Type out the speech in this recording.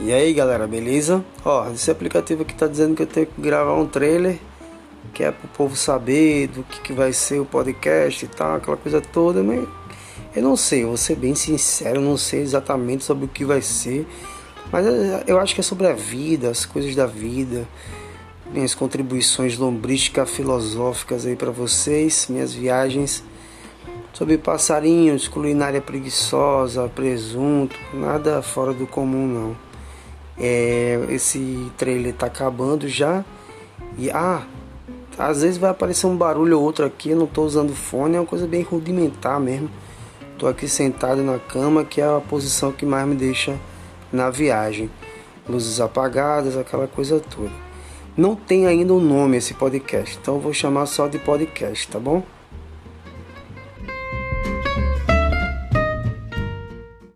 E aí galera, beleza? Ó, esse aplicativo aqui tá dizendo que eu tenho que gravar um trailer que é pro povo saber do que, que vai ser o podcast e tal, aquela coisa toda, mas eu não sei, vou ser bem sincero, não sei exatamente sobre o que vai ser, mas eu acho que é sobre a vida, as coisas da vida, minhas contribuições lombrísticas filosóficas aí para vocês, minhas viagens sobre passarinhos, culinária preguiçosa, presunto, nada fora do comum não. É, esse trailer tá acabando já. E ah, às vezes vai aparecer um barulho ou outro aqui, eu não tô usando fone, é uma coisa bem rudimentar mesmo. Tô aqui sentado na cama, que é a posição que mais me deixa na viagem. Luzes apagadas, aquela coisa toda. Não tem ainda um nome esse podcast, então vou chamar só de podcast, tá bom?